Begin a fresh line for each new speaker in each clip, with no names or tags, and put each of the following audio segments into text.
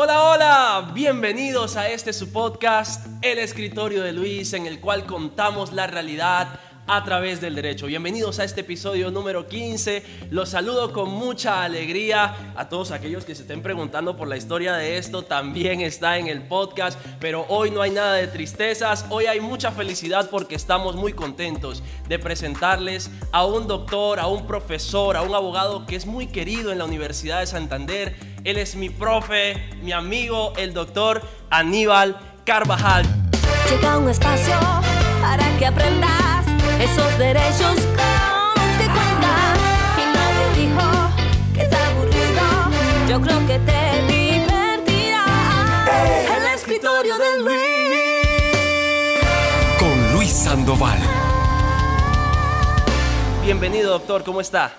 Hola, hola, bienvenidos a este su podcast, El Escritorio de Luis, en el cual contamos la realidad a través del derecho. Bienvenidos a este episodio número 15. Los saludo con mucha alegría a todos aquellos que se estén preguntando por la historia de esto. También está en el podcast, pero hoy no hay nada de tristezas. Hoy hay mucha felicidad porque estamos muy contentos de presentarles a un doctor, a un profesor, a un abogado que es muy querido en la Universidad de Santander. Él es mi profe, mi amigo, el doctor Aníbal Carvajal.
Llega un espacio para que aprendas esos derechos con los que cuentas. Y nadie dijo que es aburrido. Yo creo que te divertirá. El escritorio de Luis.
con Luis Sandoval.
Bienvenido, doctor, ¿cómo está?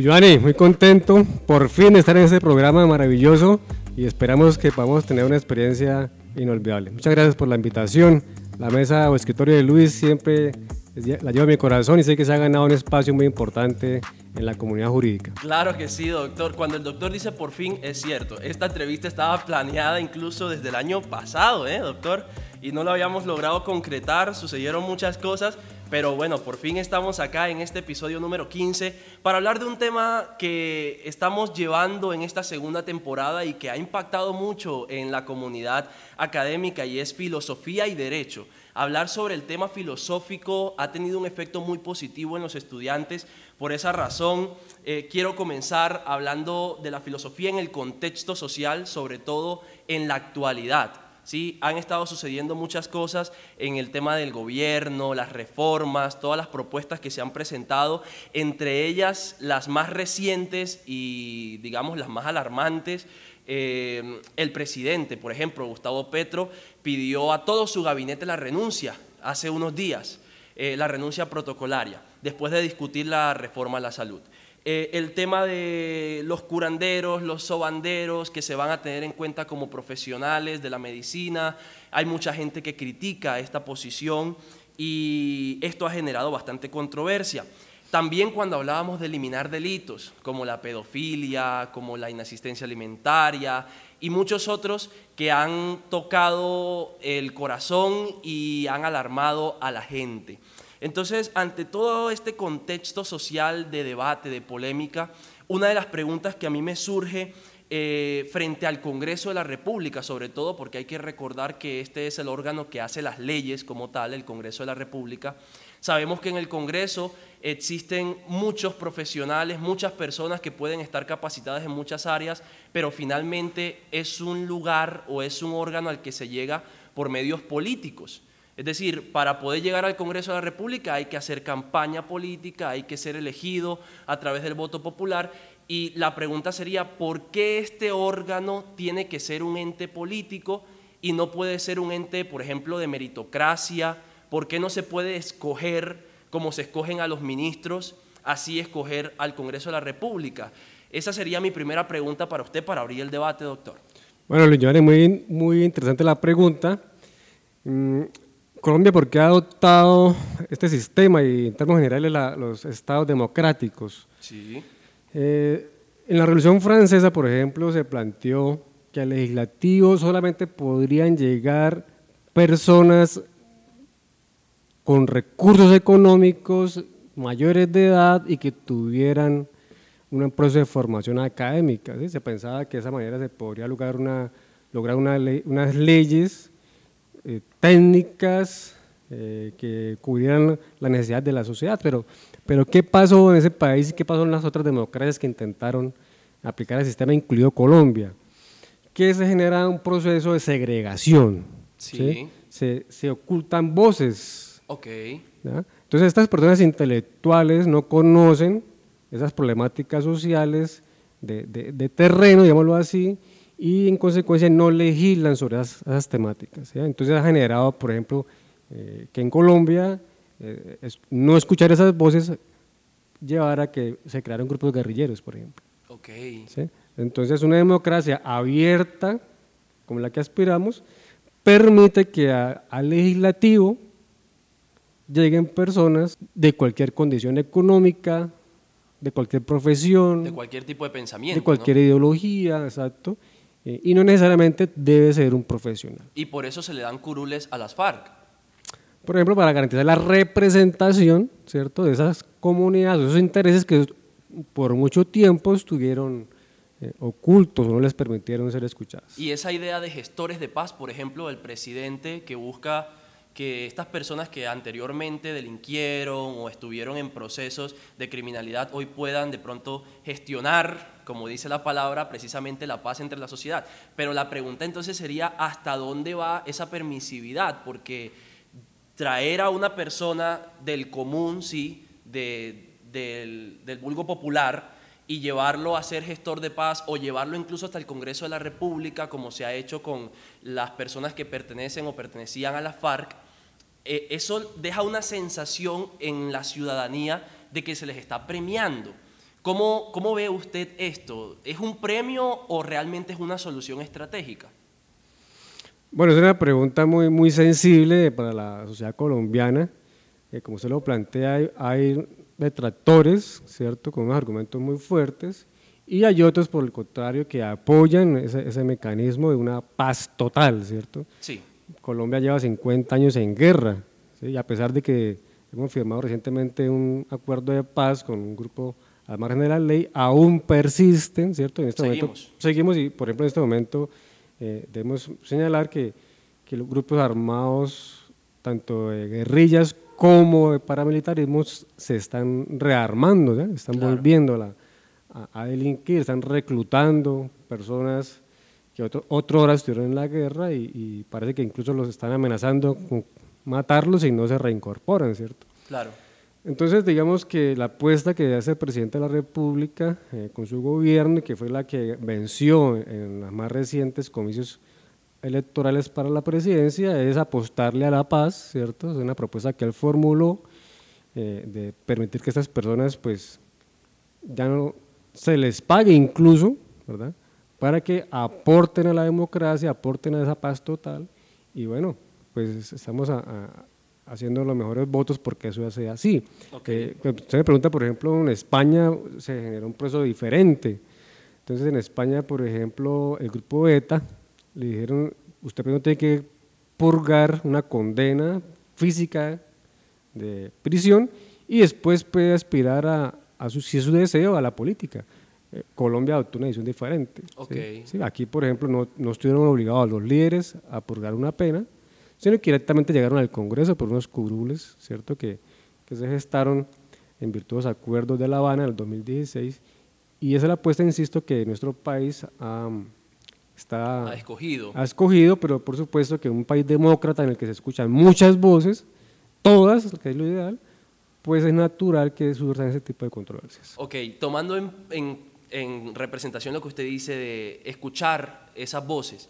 Giovanni, muy contento por fin estar en este programa maravilloso y esperamos que podamos tener una experiencia inolvidable. Muchas gracias por la invitación. La mesa o escritorio de Luis siempre la lleva a mi corazón y sé que se ha ganado un espacio muy importante en la comunidad jurídica.
Claro que sí, doctor. Cuando el doctor dice por fin, es cierto. Esta entrevista estaba planeada incluso desde el año pasado, ¿eh, doctor? Y no lo habíamos logrado concretar, sucedieron muchas cosas, pero bueno, por fin estamos acá en este episodio número 15 para hablar de un tema que estamos llevando en esta segunda temporada y que ha impactado mucho en la comunidad académica y es filosofía y derecho. Hablar sobre el tema filosófico ha tenido un efecto muy positivo en los estudiantes. Por esa razón, eh, quiero comenzar hablando de la filosofía en el contexto social, sobre todo en la actualidad. ¿Sí? Han estado sucediendo muchas cosas en el tema del gobierno, las reformas, todas las propuestas que se han presentado, entre ellas las más recientes y digamos las más alarmantes. Eh, el presidente, por ejemplo, Gustavo Petro, pidió a todo su gabinete la renuncia hace unos días, eh, la renuncia protocolaria, después de discutir la reforma a la salud. Eh, el tema de los curanderos, los sobanderos, que se van a tener en cuenta como profesionales de la medicina. Hay mucha gente que critica esta posición y esto ha generado bastante controversia. También cuando hablábamos de eliminar delitos, como la pedofilia, como la inasistencia alimentaria y muchos otros que han tocado el corazón y han alarmado a la gente. Entonces, ante todo este contexto social de debate, de polémica, una de las preguntas que a mí me surge eh, frente al Congreso de la República, sobre todo porque hay que recordar que este es el órgano que hace las leyes como tal, el Congreso de la República. Sabemos que en el Congreso existen muchos profesionales, muchas personas que pueden estar capacitadas en muchas áreas, pero finalmente es un lugar o es un órgano al que se llega por medios políticos. Es decir, para poder llegar al Congreso de la República hay que hacer campaña política, hay que ser elegido a través del voto popular y la pregunta sería, ¿por qué este órgano tiene que ser un ente político y no puede ser un ente, por ejemplo, de meritocracia? ¿Por qué no se puede escoger como se escogen a los ministros, así escoger al Congreso de la República? Esa sería mi primera pregunta para usted para abrir el debate, doctor.
Bueno, Luis muy, muy interesante la pregunta. Colombia, ¿por qué ha adoptado este sistema y en términos generales los estados democráticos?
Sí.
Eh, en la Revolución Francesa, por ejemplo, se planteó que al legislativo solamente podrían llegar personas con recursos económicos mayores de edad y que tuvieran un proceso de formación académica. Se pensaba que de esa manera se podría lograr, una, lograr unas leyes eh, técnicas eh, que cubrieran la necesidad de la sociedad. Pero, pero ¿qué pasó en ese país y qué pasó en las otras democracias que intentaron aplicar el sistema, incluido Colombia? Que se genera un proceso de segregación.
Sí.
Se, se, ocultan voces.
Ok.
Entonces estas personas intelectuales no conocen esas problemáticas sociales de, de, de terreno, digámoslo así, y en consecuencia no legislan sobre esas, temáticas. Entonces ha generado, por ejemplo, eh, que en Colombia eh, no escuchar esas voces llevara a que se crearan grupos guerrilleros, por ejemplo.
Okay.
Entonces una democracia abierta, como la que aspiramos, permite que al legislativo lleguen personas de cualquier condición económica, de cualquier profesión,
de cualquier tipo de pensamiento,
de cualquier ideología, exacto, eh, y no necesariamente debe ser un profesional.
Y por eso se le dan curules a las FARC.
Por ejemplo, para garantizar la representación, ¿cierto?, de esas comunidades, esos intereses que por mucho tiempo estuvieron eh, ocultos no les permitieron ser escuchados.
Y esa idea de gestores de paz, por ejemplo, el presidente que busca que estas personas que anteriormente delinquieron o estuvieron en procesos de criminalidad hoy puedan de pronto gestionar, como dice la palabra, precisamente la paz entre la sociedad. Pero la pregunta entonces sería, ¿hasta dónde va esa permisividad? Porque traer a una persona del común, sí, del, del vulgo popular, y llevarlo a ser gestor de paz o llevarlo incluso hasta el Congreso de la República, como se ha hecho con las personas que pertenecen o pertenecían a la FARC, eh, eso deja una sensación en la ciudadanía de que se les está premiando. ¿Cómo, ¿Cómo ve usted esto? ¿Es un premio o realmente es una solución estratégica?
Bueno, es una pregunta muy, muy sensible para la sociedad colombiana. Eh, como usted lo plantea, hay, hay, detractores, ¿cierto?, con unos argumentos muy fuertes, y hay otros, por el contrario, que apoyan ese, ese mecanismo de una paz total, ¿cierto?
Sí.
Colombia lleva 50 años en guerra, y a pesar de que hemos firmado recientemente un acuerdo de paz con un grupo al margen de la ley, aún persisten, ¿cierto? En este
seguimos.
momento seguimos y, por ejemplo, en este momento eh, debemos señalar que, que, los grupos armados, tanto de guerrillas como de paramilitarismos, se están rearmando, ¿ya? están
Claro.
volviendo a, la- a- a delinquir, están reclutando personas que otro, otra hora estuvieron en la guerra y, y parece que incluso los están amenazando con matarlos y no se reincorporan, ¿cierto?
Claro.
Entonces, digamos que la apuesta que hace el presidente de la República eh, con su gobierno, y que fue la que venció en los más recientes comicios electorales para la presidencia, es apostarle a la paz, ¿cierto? Es una propuesta que él formuló eh, de permitir que estas personas, pues, ya no se les pague incluso, ¿verdad? Para que aporten a la democracia, aporten a esa paz total. Y bueno, pues estamos a- a- haciendo los mejores votos porque eso sea así.
Ok.
Eh, usted me pregunta, por ejemplo, en España se generó un proceso diferente. Entonces, en España, por ejemplo, el grupo ETA le dijeron, usted primero tiene que purgar una condena física de prisión y después puede aspirar a, a su, si es su deseo, a la política. Colombia adoptó una decisión diferente. ¿sí?
Ok.
Sí, aquí, por ejemplo, no, no estuvieron obligados los líderes a purgar una pena, sino que directamente llegaron al Congreso por unos curules, ¿cierto?, que, que se gestaron en virtud de los acuerdos de La Habana en el 2016. Y esa es la apuesta, insisto, que nuestro país ha, está,
Ha escogido.
ha escogido, pero por supuesto que un país demócrata en el que se escuchan muchas voces, todas, que es lo ideal, pues es natural que surjan ese tipo de controversias.
Ok, tomando en, en- en representación lo que usted dice de escuchar esas voces,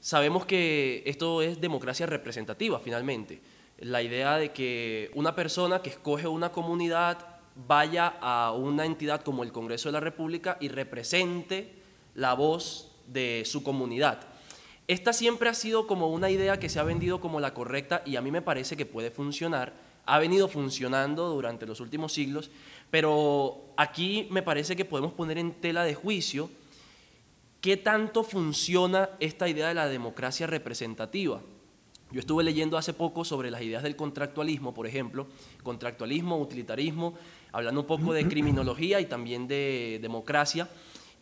sabemos que esto es democracia representativa finalmente. La idea de que una persona que escoge una comunidad vaya a una entidad como el Congreso de la República y represente la voz de su comunidad. Esta siempre ha sido como una idea que se ha vendido como la correcta y a mí me parece que puede funcionar. Ha venido funcionando durante los últimos siglos, pero aquí me parece que podemos poner en tela de juicio qué tanto funciona esta idea de la democracia representativa. Yo estuve leyendo hace poco sobre las ideas del contractualismo, por ejemplo, contractualismo, utilitarismo, hablando un poco de criminología y también de democracia.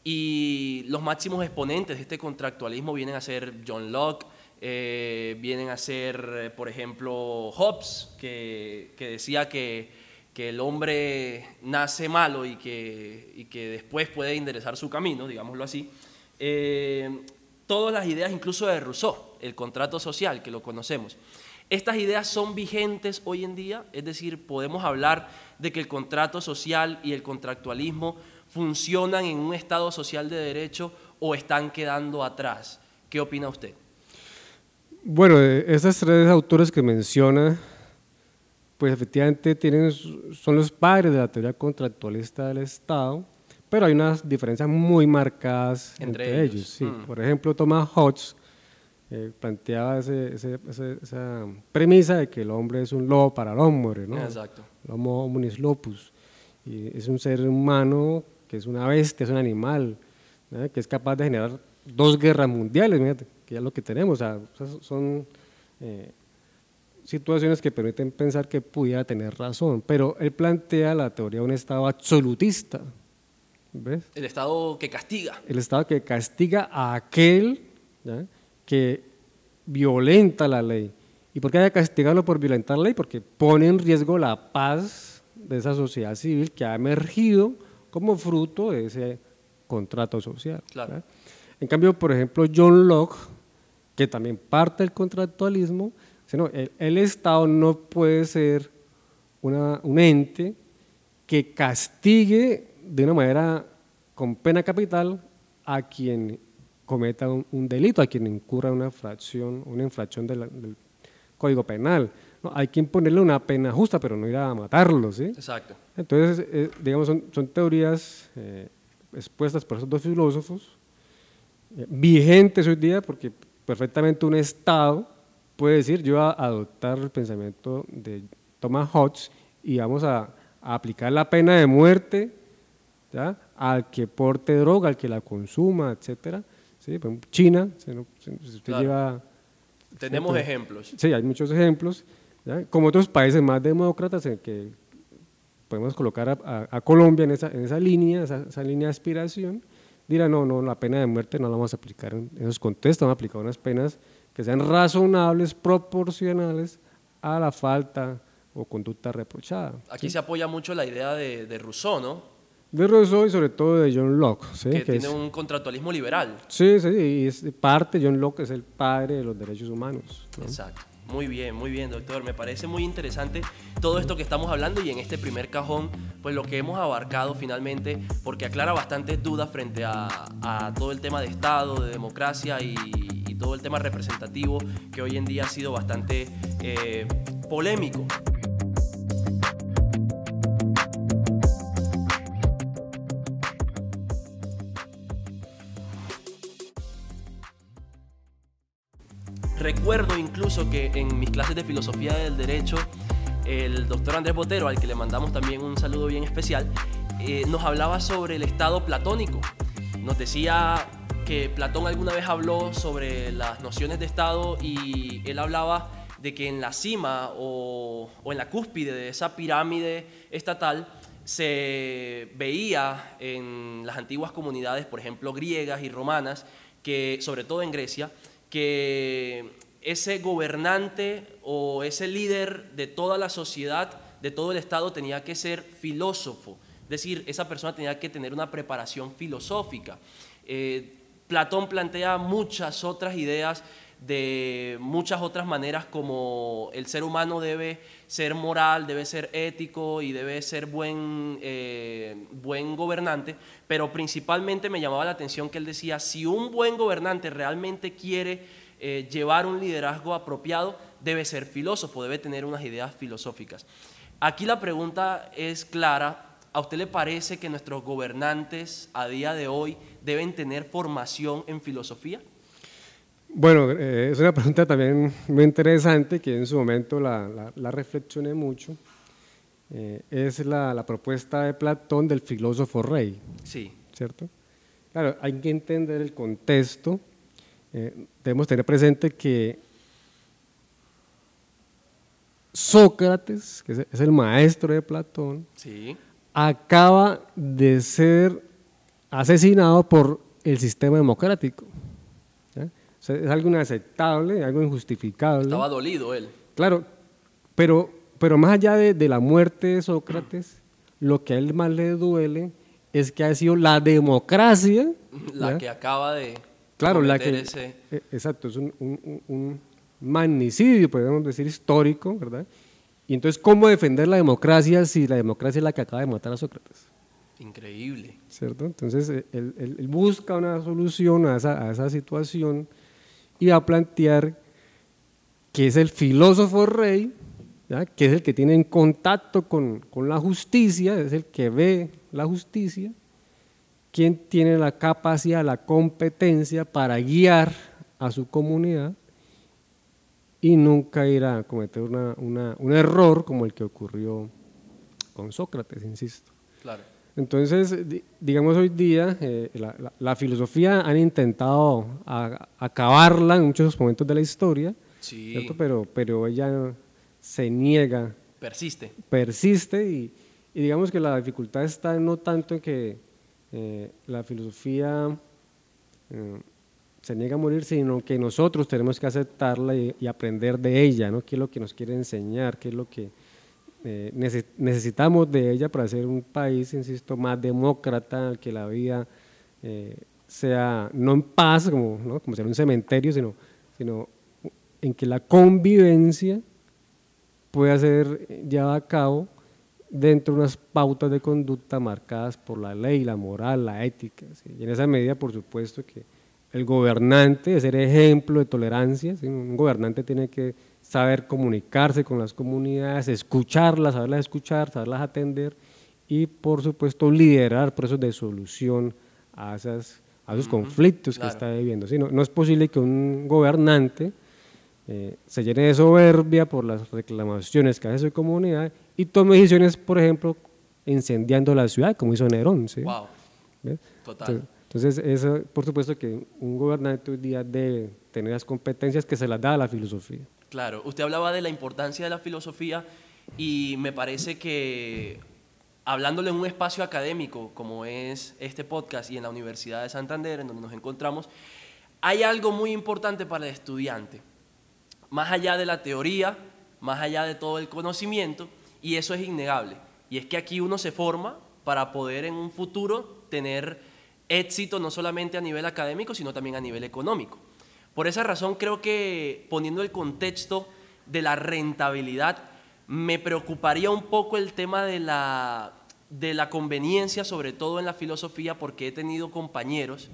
Y los máximos exponentes de este contractualismo vienen a ser John Locke, eh, vienen a ser, eh, por ejemplo, Hobbes, que, decía que, el hombre nace malo y que, y que después puede enderezar su camino, digámoslo así. Eh, todas las ideas, incluso de Rousseau, el contrato social, que lo conocemos. Estas ideas son vigentes hoy en día, es decir, podemos hablar de que el contrato social y el contractualismo funcionan en un Estado social de derecho o están quedando atrás. ¿Qué opina usted?
Bueno, eh, esas tres autores que menciona, pues efectivamente tienen, son los padres de la teoría contractualista del Estado, pero hay unas diferencias muy marcadas
Entre
entre,
ellos.
ellos. sí.
Mm.
Por ejemplo, Thomas Hobbes eh, planteaba ese- ese- ese- esa premisa de que el hombre es un lobo para el hombre, ¿no?
Exacto.
El Homo hominis lopus. Y es un ser humano que es una bestia, es un animal, ¿no? que es capaz de generar dos guerras mundiales, fíjate, que ya lo que tenemos, o sea, esas son eh, situaciones que permiten pensar que pudiera tener razón, pero él plantea la teoría de un Estado absolutista, ¿ves?
El Estado que castiga.
El Estado que castiga a aquel ¿ya? que violenta la ley. ¿Y por qué hay que castigarlo por violentar la ley? Porque pone en riesgo la paz de esa sociedad civil que ha emergido como fruto de ese contrato social.
Claro.
En cambio, por ejemplo, John Locke, que también parte del contractualismo, dice, no, el, el Estado no puede ser una- un ente que castigue de una manera con pena capital a quien cometa un, un delito, a quien incurra una infracción, una infracción de la- del Código Penal. ¿no? Hay que imponerle una pena justa, pero no ir a matarlo, ¿sí?
Exacto.
Entonces, eh, digamos, son, son teorías eh, expuestas por esos dos filósofos, eh, vigentes hoy día, porque perfectamente un Estado puede decir, yo voy a adoptar el pensamiento de Thomas Hobbes y vamos a, a aplicar la pena de muerte ¿ya? al que porte droga, al que la consuma, etcétera. China, si, no- si usted
Claro.
lleva
Tenemos ejemplos.
Sí, hay muchos ejemplos, ¿ya? como otros países más demócratas en que podemos colocar a, a- a Colombia en esa, en esa línea, esa, esa línea de aspiración, dirá, no, no, la pena de muerte no la vamos a aplicar en esos contextos, vamos a aplicar unas penas que sean razonables, proporcionales a la falta o conducta reprochada.
Aquí se apoya mucho la idea de, de Rousseau, ¿no?
De Rousseau y sobre todo de John Locke. ¿sí?
que
Que
tiene
es-
un contractualismo liberal.
sí, sí, y es parte, John Locke es el padre de los derechos humanos. ¿no?
Exacto. Muy bien, muy bien, doctor. Me parece muy interesante todo esto que estamos hablando y en este primer cajón, pues lo que hemos abarcado finalmente, porque aclara bastantes dudas frente a, todo el tema de Estado, de democracia y, y todo el tema representativo que hoy en día ha sido bastante eh, polémico. Recuerdo incluso que en mis clases de filosofía del derecho, el doctor Andrés Botero, al que le mandamos también un saludo bien especial, eh, nos hablaba sobre el estado platónico. Nos decía que Platón alguna vez habló sobre las nociones de estado y él hablaba de que en la cima o, o en la cúspide de esa pirámide estatal se veía en las antiguas comunidades, por ejemplo, griegas y romanas, que sobre todo en Grecia, que ese gobernante o ese líder de toda la sociedad, de todo el Estado, tenía que ser filósofo. Es decir, esa persona tenía que tener una preparación filosófica. Eh, Platón plantea muchas otras ideas de muchas otras maneras como el ser humano debe ser moral, debe ser ético y debe ser buen, eh, buen gobernante, pero principalmente me llamaba la atención que él decía, si un buen gobernante realmente quiere eh, llevar un liderazgo apropiado, debe ser filósofo, debe tener unas ideas filosóficas. Aquí la pregunta es clara, ¿a usted le parece que nuestros gobernantes a día de hoy deben tener formación en filosofía?
Bueno, eh, es una pregunta también muy interesante que en su momento la, la- la reflexioné mucho. Eh, es la, la propuesta de Platón del filósofo rey,
Sí,
¿cierto? Claro, hay que entender el contexto. Eh, debemos tener presente que Sócrates, que es- el maestro de Platón,
sí,
acaba de ser asesinado por el sistema democrático. ¿ya? O sea, es algo inaceptable, algo injustificable.
estaba dolido él.
Claro, pero, pero más allá de, de la muerte de Sócrates, lo que a él más le duele es que ha sido la democracia.
La
¿ya?
que acaba de
Claro, la que.
ese-
eh, Exacto, es un, un- un- magnicidio, podemos decir, histórico, ¿verdad? Y entonces, ¿cómo defender la democracia si la democracia es la que acaba de matar a Sócrates?
Increíble.
¿cierto? Entonces, eh, él, él- él busca una solución a esa, a esa situación y va a plantear que es el filósofo rey, ¿ya? que es el que tiene en contacto con, con la justicia, es el que ve la justicia, quien tiene la capacidad, la competencia para guiar a su comunidad y nunca ir a cometer una- una- un error como el que ocurrió con Sócrates, insisto.
Claro.
Entonces, di- digamos hoy día, eh, la, la- la filosofía han intentado a- acabarla en muchos momentos de la historia,
Sí.
¿cierto? Pero, pero ella se niega,
Persiste.
persiste y, y digamos que la dificultad está no tanto en que eh, la filosofía eh, se niega a morir, sino que nosotros tenemos que aceptarla y, aprender de ella, ¿no? ¿Qué es lo que nos quiere enseñar? ¿Qué es lo que eh, nece- necesitamos de ella para ser un país, insisto, más demócrata, que la vida sea no en paz, como, como ser un cementerio, sino, sino en que la convivencia pueda ser llevada a cabo dentro de unas pautas de conducta marcadas por la ley, la moral, la ética. ¿sí? Y en esa medida, por supuesto, que el gobernante debe ser ejemplo de tolerancia. ¿sí? Un gobernante tiene que saber comunicarse con las comunidades, escucharlas, saberlas escuchar, saberlas atender y, por supuesto, liderar procesos de solución a, esas, a esos conflictos
claro.
que está viviendo. ¿sí? No, no es posible que un gobernante eh, se llene de soberbia por las reclamaciones que hace su comunidad y tome decisiones, por ejemplo, incendiando la ciudad, como hizo Nerón. ¿sí?
Wow. Total.
Entonces, eso, por supuesto que un gobernante hoy día debe tener las competencias que se las da a la filosofía.
Claro, usted hablaba de la importancia de la filosofía y me parece que hablándole en un espacio académico como es este podcast y en la Universidad de Santander, en donde nos encontramos, hay algo muy importante para el estudiante, más allá de la teoría, más allá de todo el conocimiento, y eso es innegable. Y es que aquí uno se forma para poder en un futuro tener éxito no solamente a nivel académico, sino también a nivel económico. Por esa razón creo que poniendo el contexto de la rentabilidad, me preocuparía un poco el tema de la, de la conveniencia, sobre todo en la filosofía, porque he tenido compañeros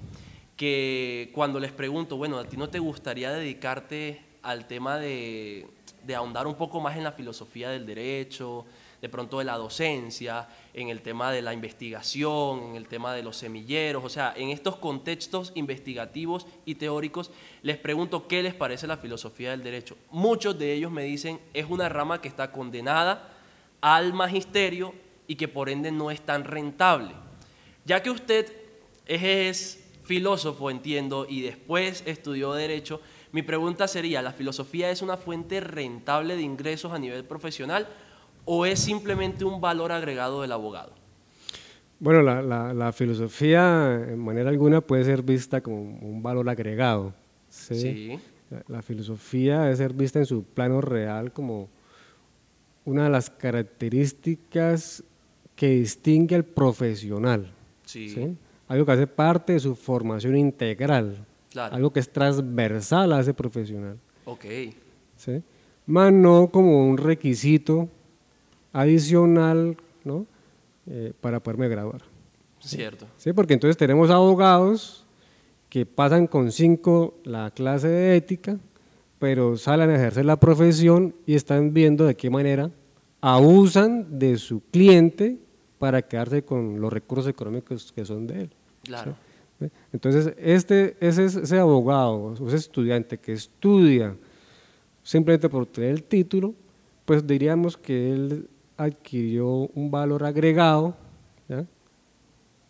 que cuando les pregunto, bueno, ¿a ti no te gustaría dedicarte al tema de, ahondar un poco más en la filosofía del derecho, de pronto de la docencia, en el tema de la investigación, en el tema de los semilleros, o sea, en estos contextos investigativos y teóricos, les pregunto qué les parece la filosofía del derecho. Muchos de ellos me dicen es una rama que está condenada al magisterio y que por ende no es tan rentable. Ya que usted es filósofo, entiendo, y después estudió derecho, mi pregunta sería, ¿la filosofía es una fuente rentable de ingresos a nivel profesional o es simplemente un valor agregado del abogado?
Bueno, la, la- la filosofía en manera alguna puede ser vista como un valor agregado. ¿sí?
Sí.
La, la filosofía debe ser vista en su plano real como una de las características que distingue al profesional.
Sí.
Algo que hace parte de su formación integral,
Claro.
algo que es transversal a ese profesional.
Ok,
¿sí? Más no como un requisito adicional ¿no? Eh, para poderme graduar.
cierto.
¿sí? Porque entonces tenemos abogados que pasan con cinco la clase de ética, pero salen a ejercer la profesión y están viendo de qué manera abusan de su cliente para quedarse con los recursos económicos que son de él.
Claro.
¿sí? Entonces, este, ese, ese abogado, o ese estudiante que estudia simplemente por tener el título, pues diríamos que él adquirió un valor agregado, ¿ya?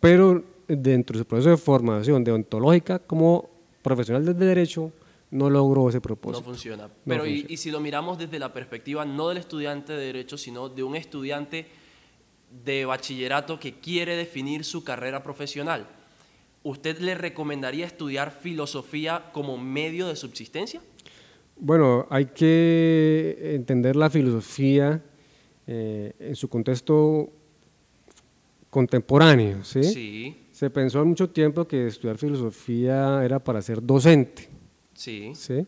pero dentro de su proceso de formación deontológica como profesional del derecho no logró ese
No
propósito.
funciona. Pero
funciona.
Y, si lo miramos desde la perspectiva no del estudiante de derecho, sino de un estudiante de bachillerato que quiere definir su carrera profesional, ¿usted le recomendaría estudiar filosofía como medio de subsistencia?
Bueno, hay que entender la filosofía eh, en su contexto contemporáneo. ¿sí?
Sí,
Se pensó mucho tiempo que estudiar filosofía era para ser docente.
sí,
¿sí?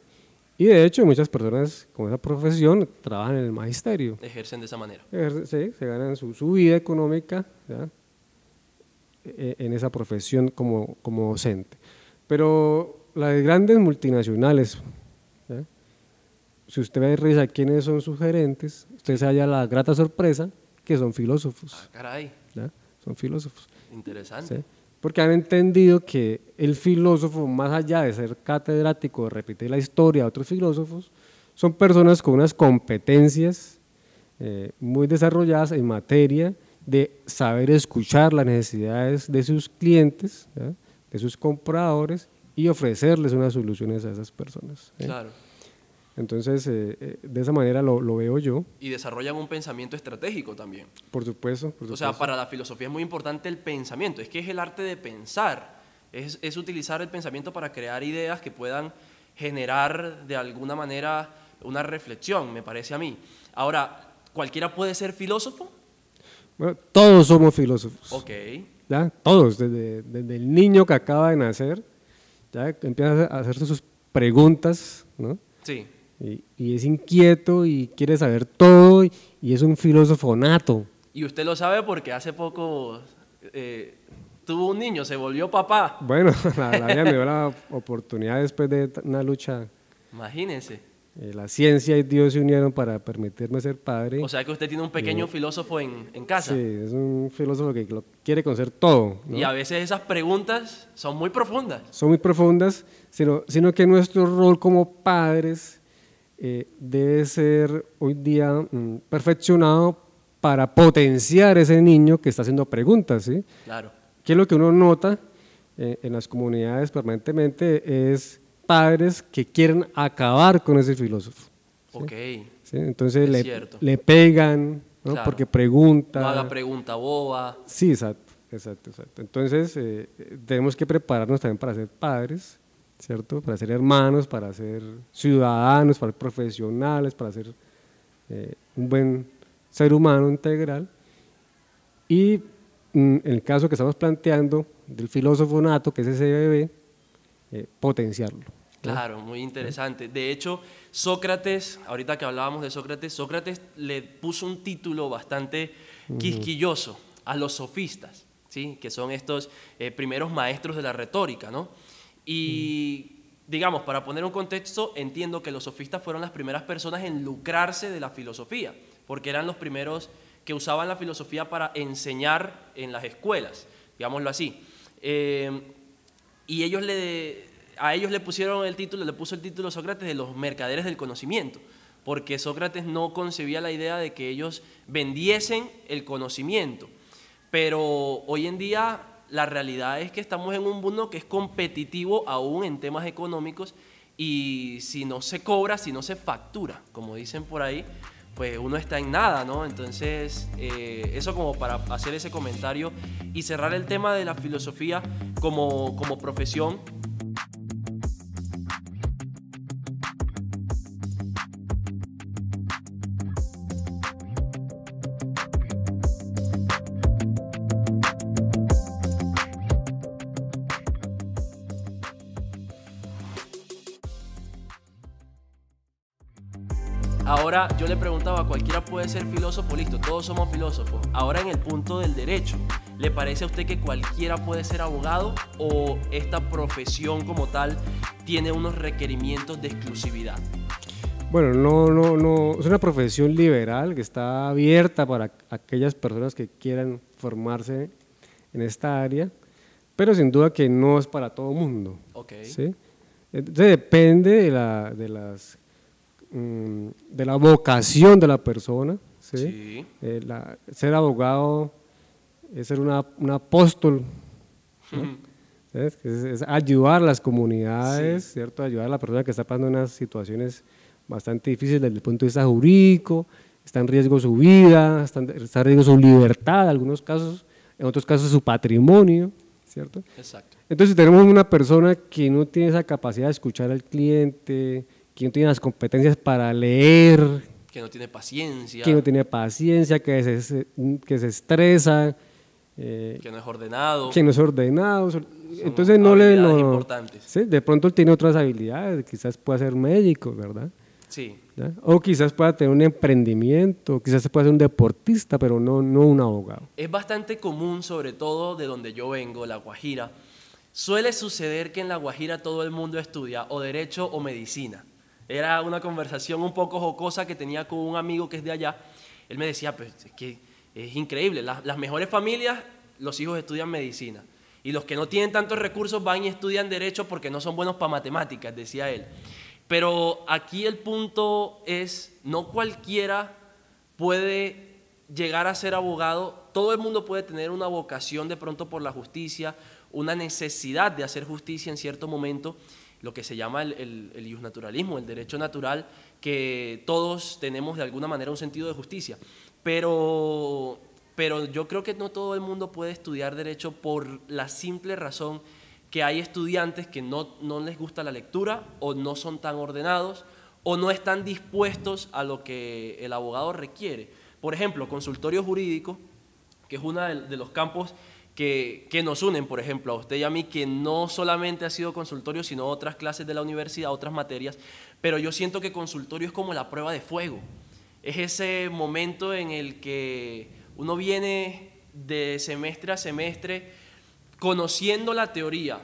Y de hecho muchas personas con esa profesión trabajan en el magisterio.
ejercen de esa manera.
Sí, se ganan su, su vida económica ¿ya? E- en esa profesión como, como docente. Pero las grandes multinacionales, si usted revisa quiénes son sus gerentes, usted se halla la grata sorpresa que son filósofos.
Ah, caray.
Son filósofos.
interesante.
¿sí? Porque han entendido que el filósofo, más allá de ser catedrático, de repetir la historia de otros filósofos, son personas con unas competencias eh, muy desarrolladas en materia de saber escuchar las necesidades de sus clientes, de sus compradores y ofrecerles unas soluciones a esas personas. ¿eh?
Claro.
Entonces, eh, eh, de esa manera lo, lo veo yo,
Y desarrollan un pensamiento estratégico también.
por supuesto. por
O sea,
supuesto.
para la filosofía es muy importante el pensamiento. Es que es el arte de pensar. Es, es utilizar el pensamiento para crear ideas que puedan generar de alguna manera una reflexión, me parece a mí. Ahora, ¿cualquiera puede ser filósofo?
Bueno, todos somos filósofos.
Ok.
¿ya? Todos, desde, desde el niño que acaba de nacer, ya empieza a hacerse sus preguntas, ¿no?
Sí.
Y, y es inquieto y quiere saber todo y, y es un filósofo nato.
Y usted lo sabe porque hace poco eh, tuvo un niño, se volvió papá.
Bueno, la, la vida me dio la oportunidad después de una lucha.
Imagínense.
Eh, la ciencia y Dios se unieron para permitirme ser padre.
O sea que usted tiene un pequeño filósofo en, en casa.
sí, es un filósofo que lo quiere conocer todo. ¿no?
Y a veces esas preguntas son muy profundas.
son muy profundas, sino, sino que nuestro rol como padres eh, debe ser hoy día mm, perfeccionado para potenciar ese niño que está haciendo preguntas. ¿sí?
Claro.
¿Qué es lo que uno nota eh, en las comunidades permanentemente? Es padres que quieren acabar con ese filósofo.
Ok.
¿sí? Entonces
Es
le, le pegan ¿no?
Claro.
porque pregunta.
No haga pregunta boba.
Sí, exacto, exacto, exacto. Entonces, eh, eh, tenemos que prepararnos también para ser padres, ¿cierto? Para ser hermanos, para ser ciudadanos, para ser profesionales, para ser eh, un buen ser humano integral. Y mm, en el caso que estamos planteando del filósofo nato, que es ese bebé, eh, potenciarlo.
Claro, muy interesante. De hecho, Sócrates, ahorita que hablábamos de Sócrates, Sócrates le puso un título bastante quisquilloso a los sofistas, ¿sí? que son estos eh, primeros maestros de la retórica. ¿no? Y, digamos, para poner un contexto, entiendo que los sofistas fueron las primeras personas en lucrarse de la filosofía, porque eran los primeros que usaban la filosofía para enseñar en las escuelas, digámoslo así. Eh, y ellos le, a ellos le pusieron el título, le puso el título Sócrates de los mercaderes del conocimiento, porque Sócrates no concebía la idea de que ellos vendiesen el conocimiento. Pero hoy en día la realidad es que estamos en un mundo que es competitivo aún en temas económicos y si no se cobra, si no se factura, como dicen por ahí, pues uno está en nada, ¿no? Entonces, eh, eso como para hacer ese comentario y cerrar el tema de la filosofía como, como profesión. Yo le preguntaba, cualquiera puede ser filósofo, listo, todos somos filósofos. Ahora en el punto del derecho, ¿le parece a usted que cualquiera puede ser abogado o esta profesión como tal tiene unos requerimientos de exclusividad?
Bueno, no, no, no, es una profesión liberal que está abierta para aquellas personas que quieran formarse en esta área, pero sin duda que no es para todo el mundo.
Ok.
¿sí? Entonces depende de la, de las, mm, de la vocación de la persona. ¿sí?
Sí.
Eh, la- ser abogado es ser una- un apóstol, Es, es ayudar a las comunidades, ¿cierto? Ayudar a la persona que está pasando unas situaciones bastante difíciles desde el punto de vista jurídico, está en riesgo su vida, está en, está en riesgo su libertad, en algunos casos, en otros casos su patrimonio, ¿cierto?
Exacto.
Entonces, si tenemos una persona que no tiene esa capacidad de escuchar al cliente, que no tiene las competencias para leer,
Que no tiene paciencia,
que no tiene paciencia, que se, que se estresa, eh,
que no es ordenado.
que no es ordenado. Entonces no le... no-
importantes.
sí, de pronto él tiene otras habilidades, quizás pueda ser médico, ¿verdad?
Sí.
¿Ya? O quizás pueda tener un emprendimiento, quizás se pueda ser un deportista, pero no, no un abogado.
Es bastante común, sobre todo de donde yo vengo, La Guajira. Suele suceder que en La Guajira todo el mundo estudia o derecho o medicina. Era una conversación un poco jocosa que tenía con un amigo que es de allá. Él me decía, pues es que es increíble, las, las mejores familias, los hijos estudian medicina. Y los que no tienen tantos recursos van y estudian derecho porque no son buenos para matemáticas, decía él. Pero aquí el punto es, no cualquiera puede llegar a ser abogado, todo el mundo puede tener una vocación de pronto por la justicia, una necesidad de hacer justicia en cierto momento, lo que se llama el, el, el naturalismo, el derecho natural, que todos tenemos de alguna manera un sentido de justicia. Pero, pero yo creo que no todo el mundo puede estudiar derecho por la simple razón que hay estudiantes que no, no les gusta la lectura o no son tan ordenados o no están dispuestos a lo que el abogado requiere. Por ejemplo, consultorio jurídico, que es uno de los campos que, nos unen, por ejemplo, a usted y a mí, que no solamente ha sido consultorio, sino otras clases de la universidad, otras materias, pero yo siento que consultorio es como la prueba de fuego. Es ese momento en el que uno viene de semestre a semestre conociendo la teoría,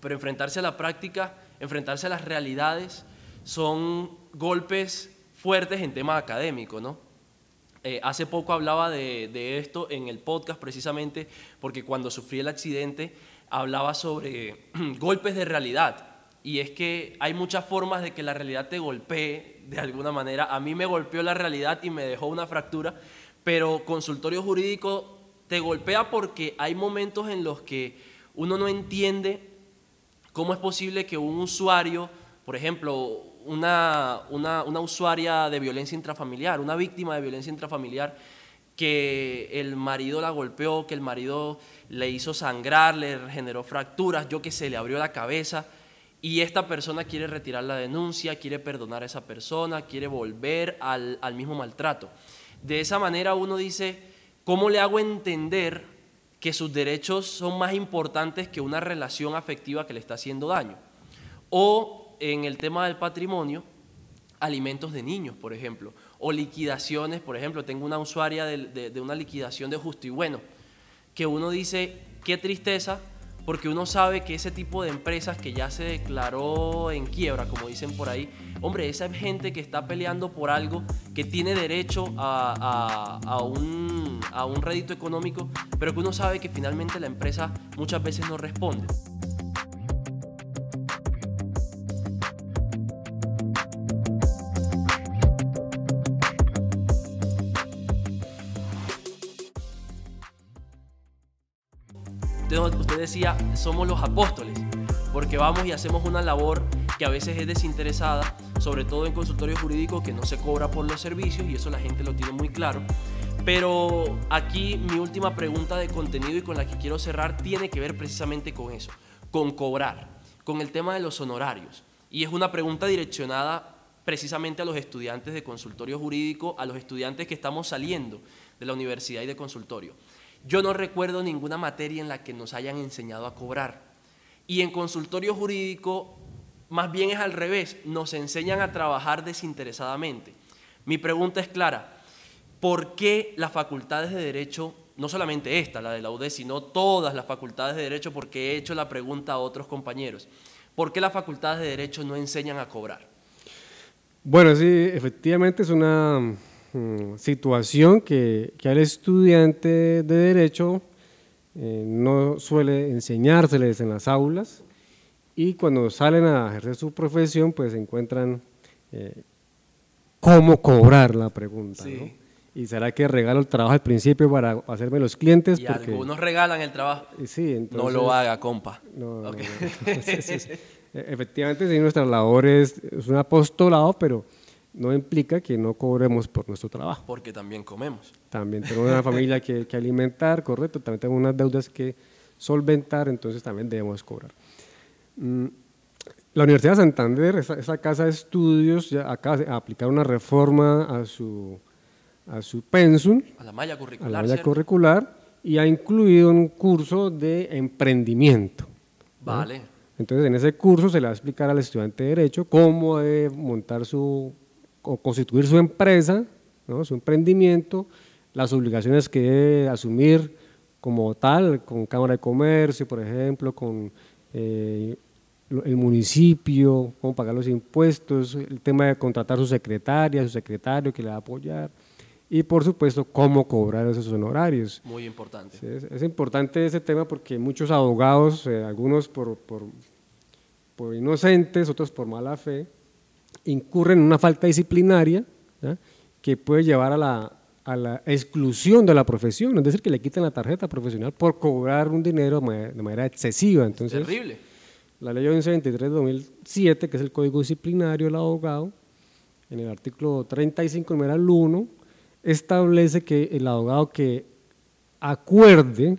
pero enfrentarse a la práctica, enfrentarse a las realidades, son golpes fuertes en temas académicos, ¿no? Eh, hace poco hablaba de, de, esto en el podcast precisamente porque cuando sufrí el accidente hablaba sobre golpes de realidad. Y es que hay muchas formas de que la realidad te golpee de alguna manera. A mí me golpeó la realidad y me dejó una fractura, pero consultorio jurídico te golpea porque hay momentos en los que uno no entiende cómo es posible que un usuario, por ejemplo, una, una, usuaria de violencia intrafamiliar, una víctima de violencia intrafamiliar, que el marido la golpeó, que el marido le hizo sangrar, le generó fracturas, yo que se le abrió la cabeza, y esta persona quiere retirar la denuncia, quiere perdonar a esa persona, quiere volver al, al mismo maltrato. De esa manera uno dice, ¿cómo le hago entender que sus derechos son más importantes que una relación afectiva que le está haciendo daño? O en el tema del patrimonio, alimentos de niños, por ejemplo, o liquidaciones, por ejemplo, tengo una usuaria de, de, una liquidación de justo y bueno, que uno dice, qué tristeza, porque uno sabe que ese tipo de empresas que ya se declaró en quiebra, como dicen por ahí, hombre, esa gente que está peleando por algo, que tiene derecho a, a, a, un, a un rédito económico, pero que uno sabe que finalmente la empresa muchas veces no responde. Decía, somos los apóstoles, porque vamos y hacemos una labor que a veces es desinteresada, sobre todo en consultorio jurídico que no se cobra por los servicios y eso la gente lo tiene muy claro. Pero aquí mi última pregunta de contenido y con la que quiero cerrar tiene que ver precisamente con eso, con cobrar, con el tema de los honorarios. Y es una pregunta direccionada precisamente a los estudiantes de consultorio jurídico, a los estudiantes que estamos saliendo de la universidad y de consultorio. Yo no recuerdo ninguna materia en la que nos hayan enseñado a cobrar. Y en consultorio jurídico, más bien es al revés, nos enseñan a trabajar desinteresadamente. Mi pregunta es clara, ¿por qué las facultades de Derecho, no solamente esta, la de la UD, sino todas las facultades de Derecho, porque he hecho la pregunta a otros compañeros, ¿por qué las facultades de Derecho no enseñan a cobrar?
Bueno, sí, efectivamente es una situación que, que, al estudiante de Derecho eh, no suele enseñárseles en las aulas y cuando salen a ejercer su profesión pues encuentran eh, cómo cobrar la pregunta.
Sí.
¿no? Y será que regalo el trabajo al principio para hacerme los clientes.
Y
porque,
algunos regalan el trabajo.
Sí, entonces,
no lo haga, compa.
No,
Ok.
no, sí. Efectivamente, sí, nuestra labor es, es un apostolado, pero no implica que no cobremos por nuestro trabajo.
Porque también comemos.
También tenemos una familia que, que alimentar, correcto, también tenemos unas deudas que solventar, entonces también debemos cobrar. Mm, La Universidad de Santander, esa, esa casa de estudios, ya acaba de aplicar una reforma a su, a su pensum,
A la malla
a
curricular.
la malla curricular, y ha incluido un curso de emprendimiento. ¿no?
Vale.
Entonces, en ese curso se le va a explicar al estudiante de Derecho cómo debe montar su, o constituir su empresa, ¿no? su emprendimiento, las obligaciones que debe asumir como tal, con Cámara de Comercio, por ejemplo, con eh, el municipio, cómo pagar los impuestos, el tema de contratar su secretaria, su secretario que le va a apoyar, y por supuesto, cómo cobrar esos honorarios.
Muy importante.
Es, es importante ese tema porque muchos abogados, eh, algunos por, por, por inocentes, otros por mala fe, incurren en una falta disciplinaria ¿ya? que puede llevar a la, a la exclusión de la profesión, es decir, que le quitan la tarjeta profesional por cobrar un dinero de manera, de manera excesiva. Entonces,
Terrible.
la ley 1123 de 2007, que es el Código Disciplinario del Abogado, en el artículo 35, numeral 1, establece que el abogado que acuerde,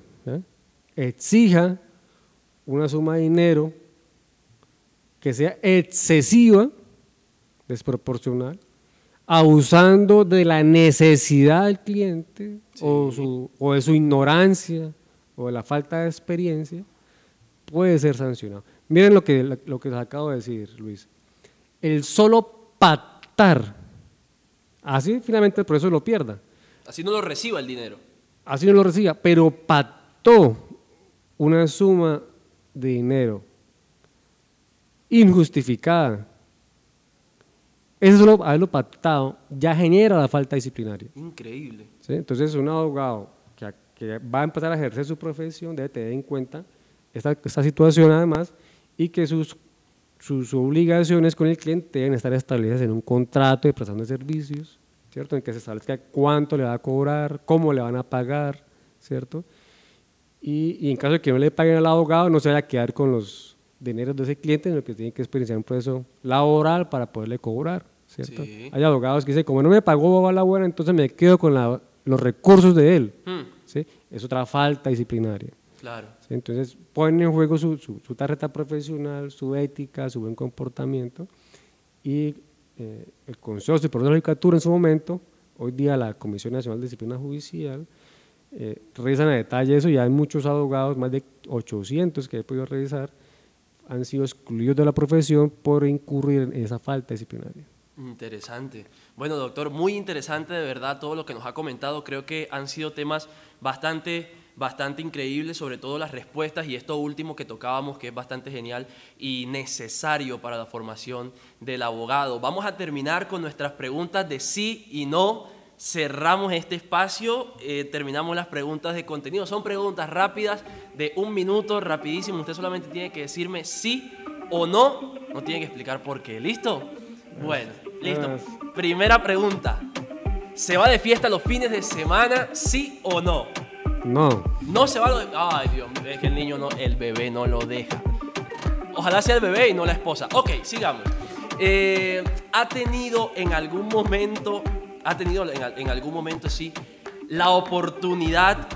exija una suma de dinero que sea excesiva, desproporcional, abusando de la necesidad del cliente o, su- o de su ignorancia o de la falta de experiencia, puede ser sancionado. Miren lo que, lo que les acabo de decir, Luis. El solo pactar, así finalmente el proceso lo pierda,
Así no lo reciba el dinero.
así no lo reciba, pero pactó una suma de dinero injustificada, eso solo haberlo pactado ya genera la falta disciplinaria.
Increíble.
¿sí? Entonces, un abogado que, que va a empezar a ejercer su profesión debe tener en cuenta esta, esta situación además y que sus, sus obligaciones con el cliente deben estar establecidas en un contrato de prestación de servicios, ¿cierto? En que se establezca cuánto le va a cobrar, cómo le van a pagar, ¿cierto? Y, y en caso de que no le paguen al abogado, no se vaya a quedar con los dineros de ese cliente, sino que tiene que experienciar un proceso laboral para poderle cobrar, ¿cierto?
Sí.
Hay abogados que dicen, como no me pagó la buena, entonces me quedo con la- los recursos de él,
Hmm,
¿sí? Es otra falta disciplinaria.
claro.
¿sí? Entonces ponen en juego su, su- su tarjeta profesional, su ética, su buen comportamiento y eh, el Superior de la Judicatura en su momento, hoy día la Comisión Nacional de Disciplina Judicial, eh, revisan a detalle eso y hay muchos abogados, más de 800 que he podido revisar, han sido excluidos de la profesión por incurrir en esa falta disciplinaria.
Interesante. Bueno, doctor, muy interesante de verdad todo lo que nos ha comentado. Creo que han sido temas bastante, bastante increíbles, sobre todo las respuestas y esto último que tocábamos, que es bastante genial y necesario para la formación del abogado. Vamos a terminar con nuestras preguntas de sí y no. Cerramos este espacio, eh, terminamos las preguntas de contenido. Son preguntas rápidas de un minuto, rapidísimo. Usted solamente tiene que decirme sí o no. No tiene que explicar por qué. ¿Listo? Bueno, listo. Primera pregunta. ¿Se va de fiesta los fines de semana, sí o no?
No,
No se va lo de... Ay, Dios es que el niño no, el bebé no lo deja. Ojalá sea el bebé y no la esposa. Ok, sigamos. Eh, ¿Ha tenido en algún momento, ha tenido en, al- en algún momento, sí, la oportunidad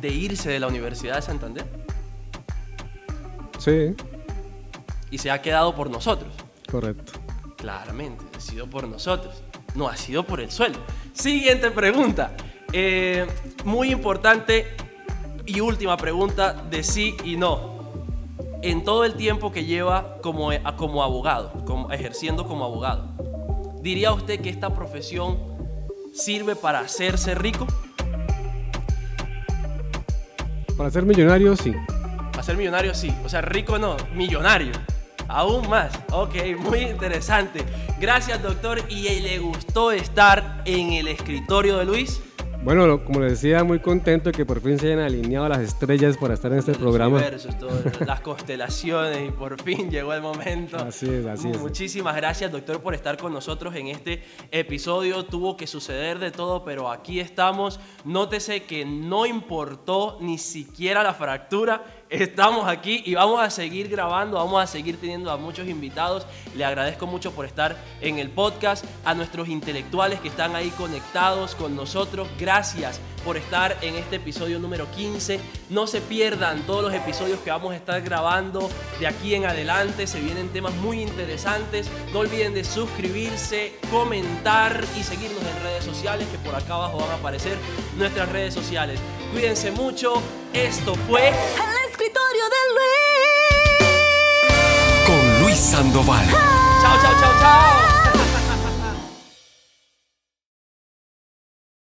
de irse de la Universidad de Santander?
sí,
Y se ha quedado por nosotros.
correcto.
Claramente, ha sido por nosotros. No ha sido por el sueldo. Siguiente pregunta. Eh, muy importante y última pregunta de sí y no. En todo el tiempo que lleva como, como abogado, como, ejerciendo como abogado, ¿diría usted que esta profesión sirve para hacerse rico?
Para ser millonario, sí.
Para ser millonario sí, o sea, rico no, millonario. Aún más, ok, muy interesante. Gracias doctor y le gustó estar en el escritorio de Luis.
Bueno, como les decía, muy contento que por fin se hayan alineado las estrellas para estar en este
Los
programa.
universos, todo, las constelaciones y por fin llegó el momento.
Así es, así es.
Muchísimas gracias doctor por estar con nosotros en este episodio. Tuvo que suceder de todo, pero aquí estamos. Nótese que no importó ni siquiera la fractura. Estamos aquí y vamos a seguir grabando, vamos a seguir teniendo a muchos invitados. Le agradezco mucho por estar en el podcast, a nuestros intelectuales que están ahí conectados con nosotros. Gracias por estar en este episodio número 15. No se pierdan todos los episodios que vamos a estar grabando de aquí en adelante. Se vienen temas muy interesantes. No olviden de suscribirse, comentar y seguirnos en redes sociales que por acá abajo van a aparecer nuestras redes sociales. Cuídense mucho. Esto fue...
El escritorio de Luis.
Con Luis Sandoval.
Chao, chao, chao, chao.